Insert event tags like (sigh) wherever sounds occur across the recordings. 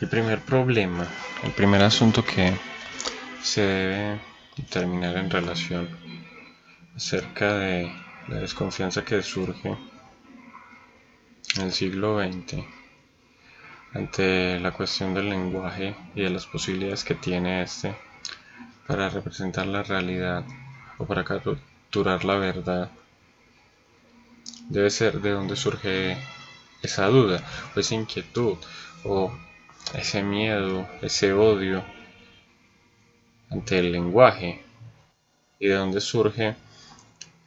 El primer problema, el primer asunto que se debe determinar en relación acerca de la desconfianza que surge en el siglo XX ante la cuestión del lenguaje y de las posibilidades que tiene este para representar la realidad o para capturar la verdad. Debe ser de donde surge esa duda o esa inquietud o ese miedo, ese odio ante el lenguaje. Y de donde surge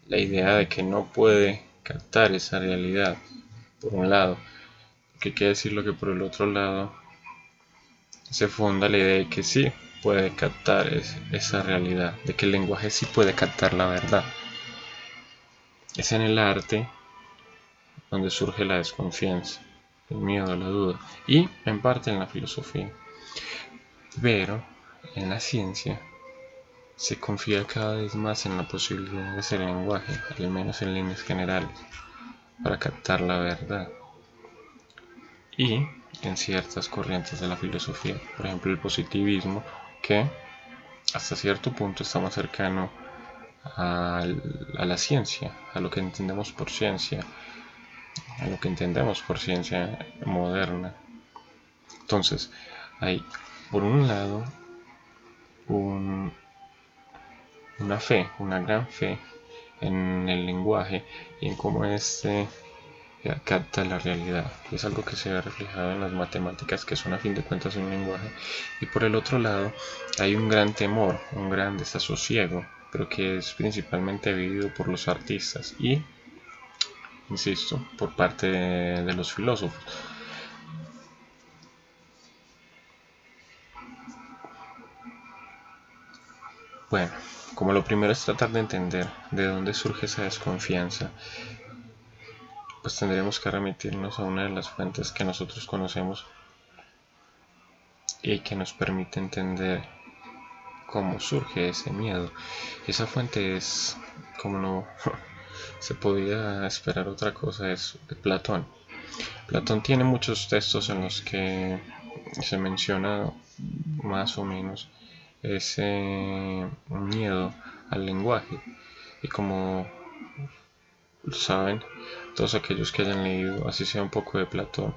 la idea de que no puede captar esa realidad por un lado. Que quiere decir lo que por el otro lado se funda la idea de que sí puede captar esa realidad, de que el lenguaje sí puede captar la verdad. Es en el arte donde surge la desconfianza, el miedo, la duda y en parte en la filosofía. Pero en la ciencia se confía cada vez más en la posibilidad de ese lenguaje, al menos en líneas generales, para captar la verdad y en ciertas corrientes de la filosofía, por ejemplo el positivismo, que hasta cierto punto está más cercano a, la ciencia, a lo que entendemos por ciencia, a lo que entendemos por ciencia moderna. Entonces, hay por un lado una fe, una gran fe en el lenguaje y en cómo este capta la realidad. Es algo que se ve reflejado en las matemáticas, que son a fin de cuentas un lenguaje. Y por el otro lado, hay un gran temor, un gran desasosiego, pero que es principalmente vivido por los artistas y, insisto, por parte de, los filósofos. Bueno, como lo primero es tratar de entender de dónde surge esa desconfianza pues tendremos que remitirnos a una de las fuentes que nosotros conocemos y que nos permite entender cómo surge ese miedo. Esa fuente es, como no (laughs) se podía esperar otra cosa, es Platón. Platón tiene muchos textos en los que se menciona más o menos ese miedo al lenguaje y como saben, todos aquellos que hayan leído, así sea un poco de Platón,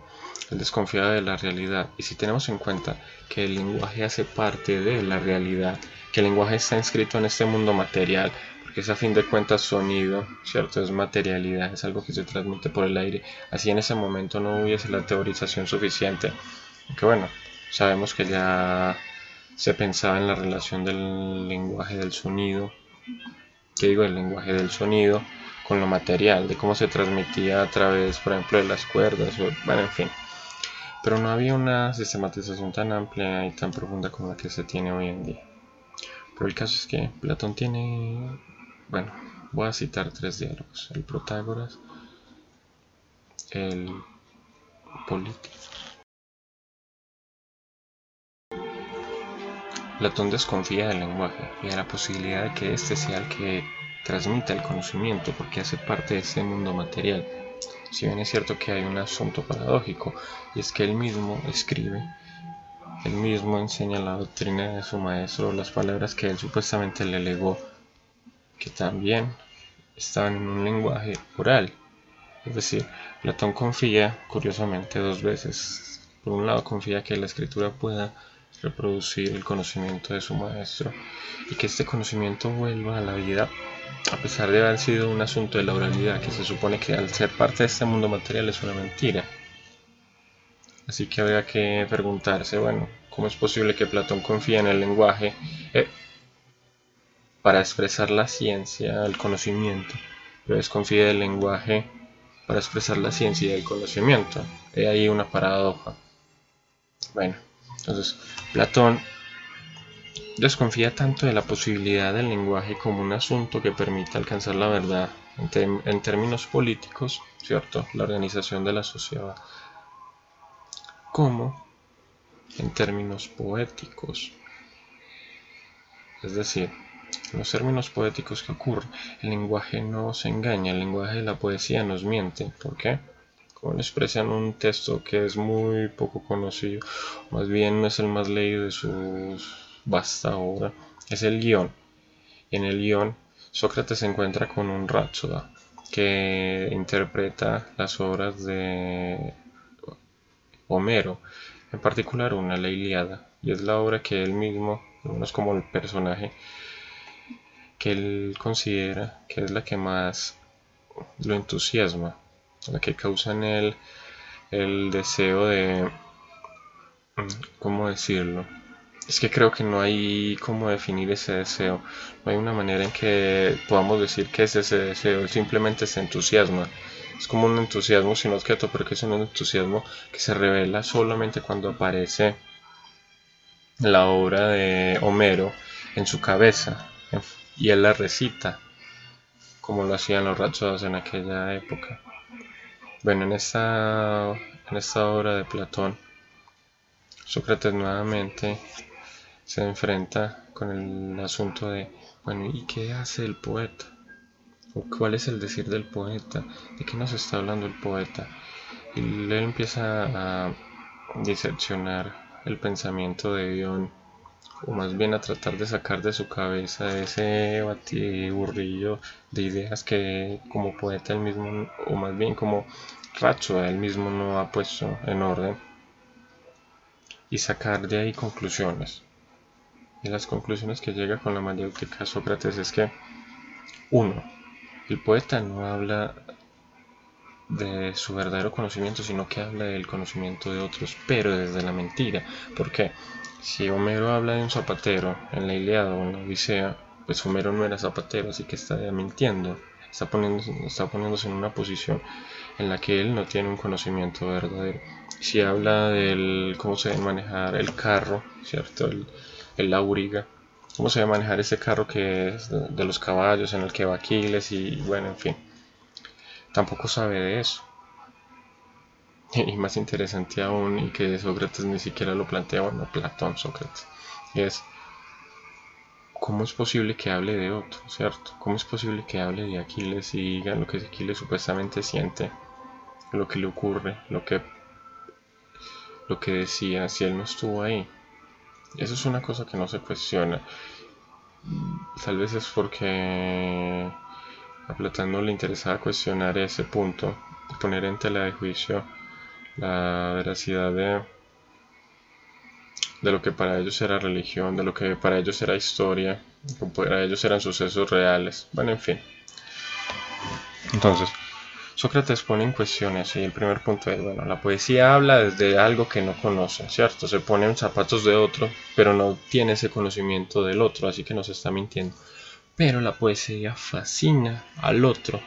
él desconfía de la realidad. Y si tenemos en cuenta que el lenguaje hace parte de la realidad, que el lenguaje está inscrito en este mundo material, porque es a fin de cuentas sonido, ¿cierto? Es materialidad, es algo que se transmite por el aire. Así en ese momento no hubiese la teorización suficiente. Que bueno, sabemos que ya se pensaba en la relación del lenguaje del sonido, que digo, el lenguaje del sonido con lo material, de cómo se transmitía a través, por ejemplo, de las cuerdas, bueno, en fin. Pero no había una sistematización tan amplia y tan profunda como la que se tiene hoy en día. Pero el caso es que Platón tiene, bueno, voy a citar tres diálogos, el Protágoras, el Político. Platón desconfía del lenguaje y de la posibilidad de que éste sea el que transmite el conocimiento porque hace parte de ese mundo material. Si bien es cierto que hay un asunto paradójico y es que él mismo escribe, él mismo enseña la doctrina de su maestro, las palabras que él supuestamente le legó, que también estaban en un lenguaje oral. Es decir, Platón confía, curiosamente, dos veces. Por un lado, confía que la escritura pueda reproducir el conocimiento de su maestro y que este conocimiento vuelva a la vida a pesar de haber sido un asunto de la oralidad que se supone que al ser parte de este mundo material es una mentira. Así que habría que preguntarse, bueno, ¿cómo es posible que Platón confíe en el lenguaje eh, para expresar la ciencia, el conocimiento, pero desconfía del lenguaje para expresar la ciencia y el conocimiento? Hay ahí una paradoja. Bueno, entonces Platón desconfía tanto de la posibilidad del lenguaje como un asunto que permita alcanzar la verdad en, términos políticos, ¿cierto? La organización de la sociedad, como en términos poéticos. Es decir, los términos poéticos que ocurren. El lenguaje no se engaña, el lenguaje de la poesía nos miente. ¿Por qué? Como lo expresa en un texto que es muy poco conocido, más bien no es el más leído de su vasta obra, es el guion. En el guion, Sócrates se encuentra con un Rápsoda que interpreta las obras de Homero, en particular una, la Iliada, y es la obra que él mismo, no es como el personaje que él considera que es la que más lo entusiasma, la que causa en él el deseo de, ¿cómo decirlo? Es que creo que no hay cómo definir ese deseo, no hay una manera en que podamos decir que es ese deseo, simplemente se entusiasma es como un entusiasmo sin objeto, pero que es un entusiasmo que se revela solamente cuando aparece la obra de Homero en su cabeza y él la recita, como lo hacían los rachos en aquella época. Bueno, en esta, en esta obra de Platón, Sócrates nuevamente se enfrenta con el asunto de, bueno, ¿y qué hace el poeta? cuál es el decir del poeta, de qué nos está hablando el poeta. Y él empieza a diseccionar el pensamiento de Dion, o más bien a tratar de sacar de su cabeza ese batiburrillo de ideas que como poeta él mismo, o más bien como Racho, él mismo no ha puesto en orden, y sacar de ahí conclusiones. Y las conclusiones que llega con la mayéutica Sócrates es que, uno, el poeta no habla de su verdadero conocimiento, sino que habla del conocimiento de otros, pero desde la mentira. Porque si Homero habla de un zapatero en la Iliada o en la Odisea, pues Homero no era zapatero, así que está mintiendo. Está, está poniéndose en una posición en la que él no tiene un conocimiento verdadero. Si habla del cómo se debe manejar el carro, ¿cierto? El, el auriga, cómo se debe manejar ese carro que es de, los caballos en el que va Aquiles y bueno, en fin. Tampoco sabe de eso. (laughs) Y más interesante aún, y que Sócrates ni siquiera lo plantea, bueno, Platón, Sócrates, es cómo es posible que hable de otro, ¿cierto? ¿Cómo es posible que hable de Aquiles y diga lo que Aquiles supuestamente siente, lo que le ocurre, lo que, lo que decía si él no estuvo ahí? Eso es una cosa que no se cuestiona. Tal vez es porque a Platón no le interesaba cuestionar ese punto, poner en tela de juicio la veracidad de, de lo que para ellos era religión, de lo que para ellos era historia, que para ellos eran sucesos reales. Bueno, en fin. Entonces, Sócrates pone en cuestiones y el primer punto es, bueno, la poesía habla desde algo que no conoce, ¿cierto? Se pone en zapatos de otro, pero no tiene ese conocimiento del otro, así que nos está mintiendo. Pero la poesía fascina al otro.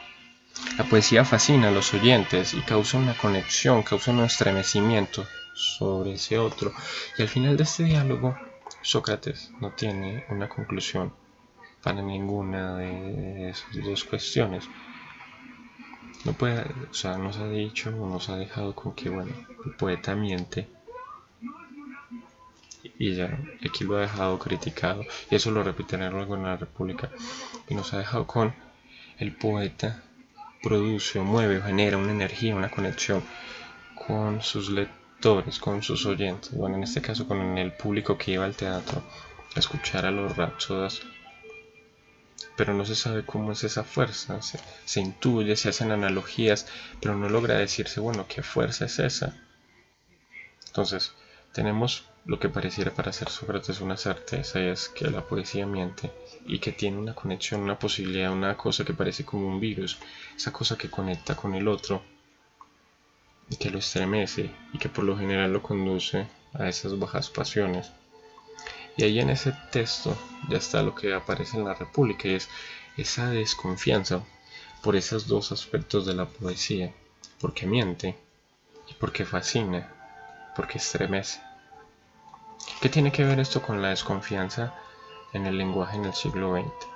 La poesía fascina a los oyentes y causa una conexión, causa un estremecimiento sobre ese otro. Y al final de este diálogo, Sócrates no tiene una conclusión para ninguna de esas dos cuestiones no puede, o sea, nos ha dicho nos ha dejado con que, bueno, el poeta miente y ya, aquí lo ha dejado criticado y eso lo repetirá luego en la República y nos ha dejado con el poeta produce, mueve, genera una energía, una conexión con sus lectores, con sus oyentes, bueno, en este caso con el público que iba al teatro a escuchar a los rapsodas pero no se sabe cómo es esa fuerza, se, intuye, se hacen analogías, pero no logra decirse, bueno, ¿qué fuerza es esa? Entonces, tenemos lo que pareciera para ser Sócrates una certeza, es que la poesía miente y que tiene una conexión, una posibilidad, una cosa que parece como un virus, esa cosa que conecta con el otro y que lo estremece y que por lo general lo conduce a esas bajas pasiones. Y ahí en ese texto ya está lo que aparece en la República, es esa desconfianza por esos dos aspectos de la poesía, porque miente y porque fascina, porque estremece. ¿Qué tiene que ver esto con la desconfianza en el lenguaje en el siglo XX?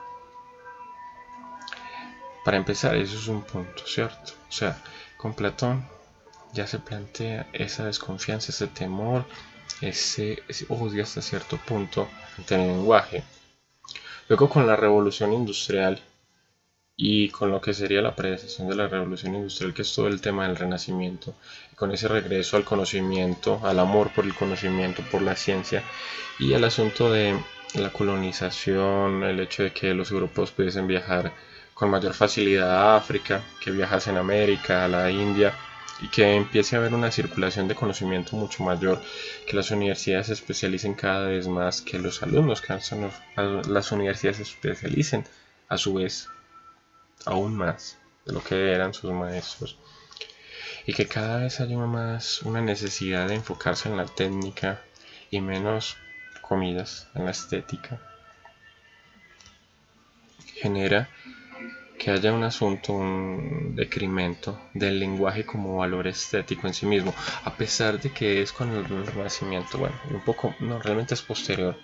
Para empezar, eso es un punto, ¿cierto? O sea, con Platón ya se plantea esa desconfianza, ese temor ese, odio hasta cierto punto ante el lenguaje. Luego con la revolución industrial y con lo que sería la predecesión de la revolución industrial, que es todo el tema del renacimiento, con ese regreso al conocimiento, al amor por el conocimiento, por la ciencia, y el asunto de la colonización, el hecho de que los europeos pudiesen viajar con mayor facilidad a África, que viajasen a América, a la India, y que empiece a haber una circulación de conocimiento mucho mayor, que las universidades especialicen cada vez más, que los alumnos que las universidades especialicen a su vez aún más de lo que eran sus maestros. Y que cada vez haya más una necesidad de enfocarse en la técnica y menos comidas en la estética genera que haya un asunto, un decremento del lenguaje como valor estético en sí mismo, a pesar de que es con el Renacimiento, bueno, un poco, no, realmente es posterior,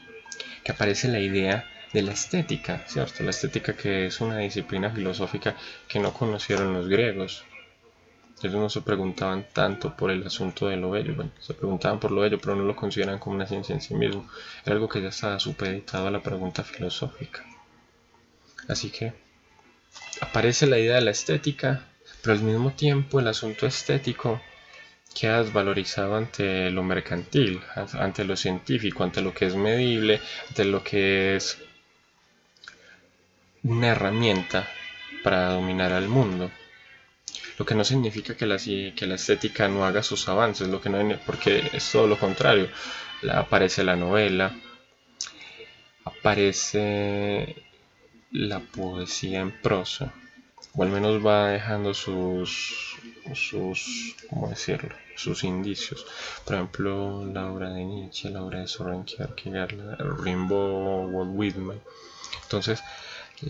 que aparece la idea de la estética, ¿cierto? La estética que es una disciplina filosófica que no conocieron los griegos. Ellos no se preguntaban tanto por el asunto de lo bello, bueno, se preguntaban por lo bello, pero no lo consideran como una ciencia en sí mismo. Era algo que ya estaba supeditado a la pregunta filosófica. Así que aparece la idea de la estética, pero al mismo tiempo el asunto estético queda desvalorizado ante lo mercantil, ante lo científico, ante lo que es medible, ante lo que es una herramienta para dominar al mundo. Lo que no significa que la, que la estética no haga sus avances, lo que no, porque es todo lo contrario. aparece la novela, aparece la poesía en prosa, o al menos va dejando sus, sus ¿cómo decirlo? sus indicios. Por ejemplo, la obra de Nietzsche, la obra de Soren Kierkegaard, Rimbaud, Walt Whitman. Entonces,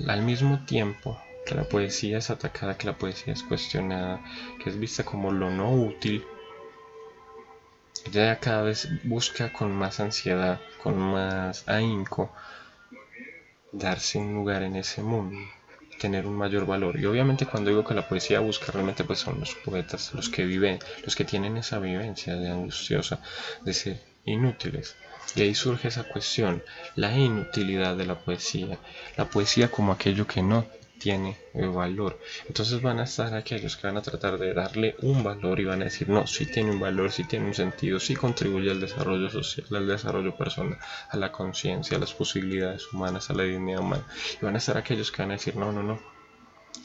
al mismo tiempo que la poesía es atacada, que la poesía es cuestionada, que es vista como lo no útil, ella cada vez busca con más ansiedad, con más ahínco, darse un lugar en ese mundo, tener un mayor valor. Y obviamente cuando digo que la poesía busca realmente pues son los poetas, los que viven, los que tienen esa vivencia de angustiosa, de ser inútiles. Y ahí surge esa cuestión, la inutilidad de la poesía, la poesía como aquello que no tiene valor. Entonces van a estar aquellos que van a tratar de darle un valor y van a decir, no, sí tiene un valor, sí tiene un sentido, sí contribuye al desarrollo social, al desarrollo personal, a la conciencia, a las posibilidades humanas, a la dignidad humana. Y van a estar aquellos que van a decir, no, no, no,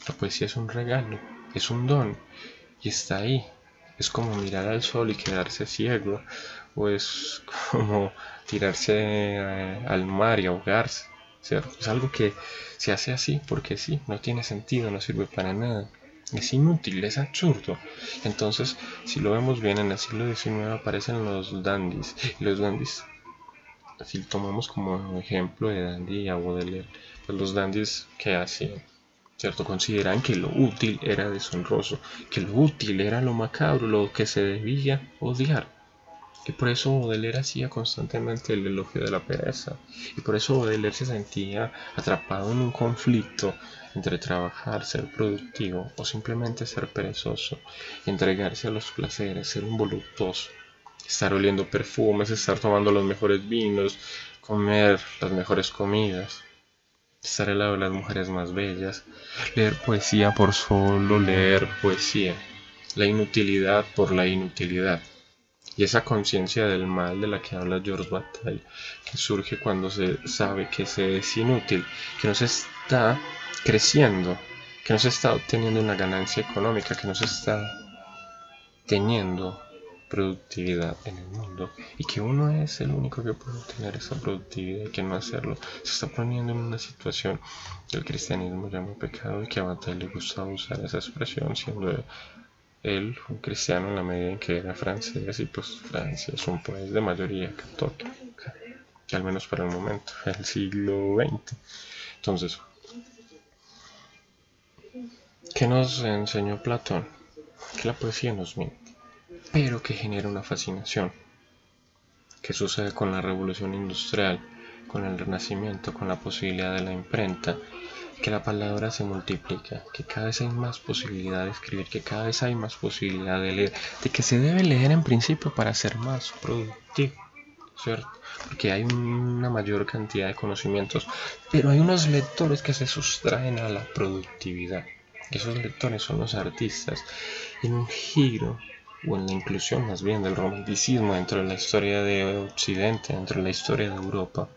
la poesía es un regalo, es un don y está ahí. Es como mirar al sol y quedarse ciego o es (laughs) como tirarse eh, al mar y ahogarse. Es algo que se hace así porque sí, no tiene sentido, no sirve para nada. Es inútil, es absurdo. Entonces, si lo vemos bien, en el siglo XIX aparecen los dandies. Y los dandies, si tomamos como ejemplo de dandy a Baudelaire, pues los dandies que hacían, ¿cierto? Consideran que lo útil era deshonroso, que lo útil era lo macabro, lo que se debía odiar. Y por eso Baudelaire hacía constantemente el elogio de la pereza. Y por eso Baudelaire se sentía atrapado en un conflicto entre trabajar, ser productivo o simplemente ser perezoso, entregarse a los placeres, ser un voluptuoso, estar oliendo perfumes, estar tomando los mejores vinos, comer las mejores comidas, estar al lado de las mujeres más bellas, leer poesía por solo leer poesía, la inutilidad por la inutilidad. Y esa conciencia del mal de la que habla George Bataille, que surge cuando se sabe que se es inútil, que no se está creciendo, que no se está obteniendo una ganancia económica, que no se está teniendo productividad en el mundo y que uno es el único que puede obtener esa productividad y que no hacerlo. Se está poniendo en una situación que el cristianismo llama pecado y que a Bataille le gusta usar esa expresión siendo él, un cristiano en la medida en que era francés, y pues Francia es un país de mayoría católica, al menos para el momento, (laughs) el siglo XX. Entonces, ¿qué nos enseñó Platón? Que la poesía nos miente, pero que genera una fascinación. ¿Qué sucede con la revolución industrial, con el renacimiento, con la posibilidad de la imprenta? Que la palabra se multiplica, que cada vez hay más posibilidad de escribir, que cada vez hay más posibilidad de leer, de que se debe leer en principio para ser más productivo. ¿cierto? Porque hay una mayor cantidad de conocimientos, pero hay unos lectores que se sustraen a la productividad. Esos lectores son los artistas. En un giro, o en la inclusión más bien del romanticismo dentro de la historia de Occidente, dentro de la historia de Europa,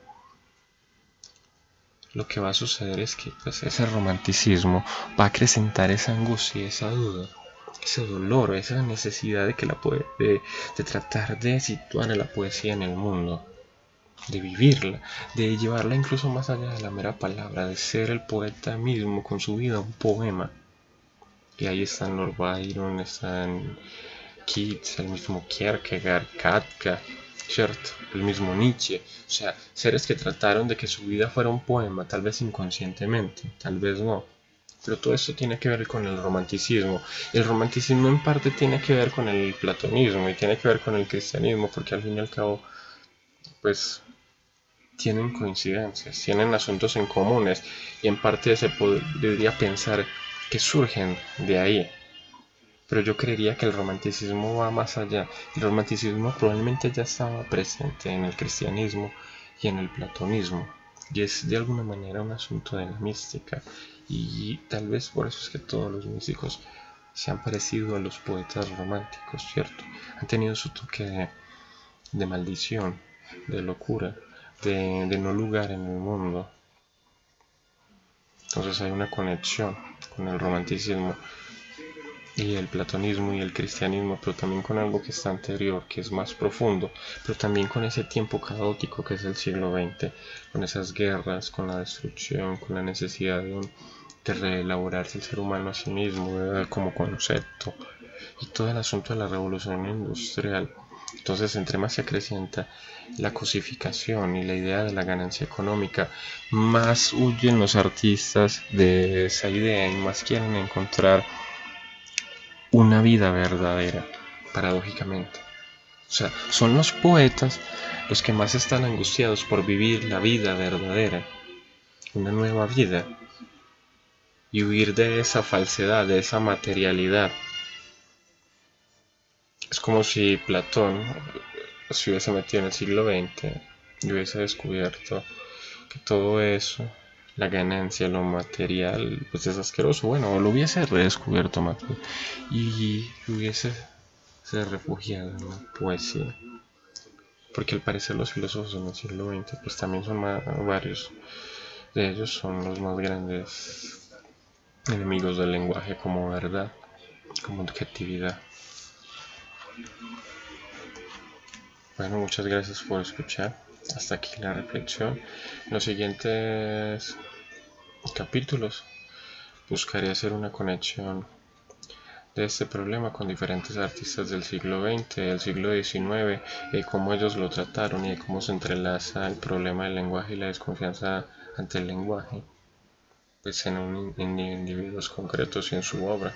lo que va a suceder es que pues, ese romanticismo va a acrecentar esa angustia, esa duda, ese dolor, esa necesidad de, que la de, de tratar de situar a la poesía en el mundo, de vivirla, de llevarla incluso más allá de la mera palabra, de ser el poeta mismo con su vida un poema. Y ahí están Lord Byron, están Keats, el mismo Kierkegaard, Katka, ¿cierto? El mismo Nietzsche, o sea, seres que trataron de que su vida fuera un poema, tal vez inconscientemente, tal vez no. Pero todo esto tiene que ver con el romanticismo. El romanticismo en parte tiene que ver con el platonismo y tiene que ver con el cristianismo, porque al fin y al cabo, pues tienen coincidencias, tienen asuntos en comunes y en parte se podría pensar que surgen de ahí, pero yo creería que el romanticismo va más allá. El romanticismo probablemente ya estaba presente en el cristianismo y en el platonismo, y es de alguna manera un asunto de la mística, y tal vez por eso es que todos los místicos se han parecido a los poetas románticos, ¿cierto? Han tenido su toque de, maldición, de locura, de, no lugar en el mundo. Entonces hay una conexión con el romanticismo y el platonismo y el cristianismo, pero también con algo que está anterior, que es más profundo, pero también con ese tiempo caótico que es el siglo XX, con esas guerras, con la destrucción, con la necesidad de, reelaborarse el ser humano a sí mismo como concepto y todo el asunto de la revolución industrial. Entonces, entre más se acrecienta la cosificación y la idea de la ganancia económica, más huyen los artistas de esa idea y más quieren encontrar una vida verdadera, paradójicamente. O sea, son los poetas los que más están angustiados por vivir la vida verdadera, una nueva vida, y huir de esa falsedad, de esa materialidad. Es como si Platón se hubiese metido en el siglo XX y hubiese descubierto que todo eso la ganancia, lo material, pues es asqueroso. Bueno, lo hubiese redescubierto más y hubiese se refugiado en la poesía. Porque al parecer los filósofos en el siglo XX, pues también son varios de ellos son los más grandes enemigos del lenguaje como verdad, como objetividad. Bueno, muchas gracias por escuchar hasta aquí la reflexión. En los siguientes capítulos buscaré hacer una conexión de este problema con diferentes artistas del siglo XX, del siglo XIX, y cómo ellos lo trataron y cómo se entrelaza el problema del lenguaje y la desconfianza ante el lenguaje, pues en, en individuos concretos y en su obra.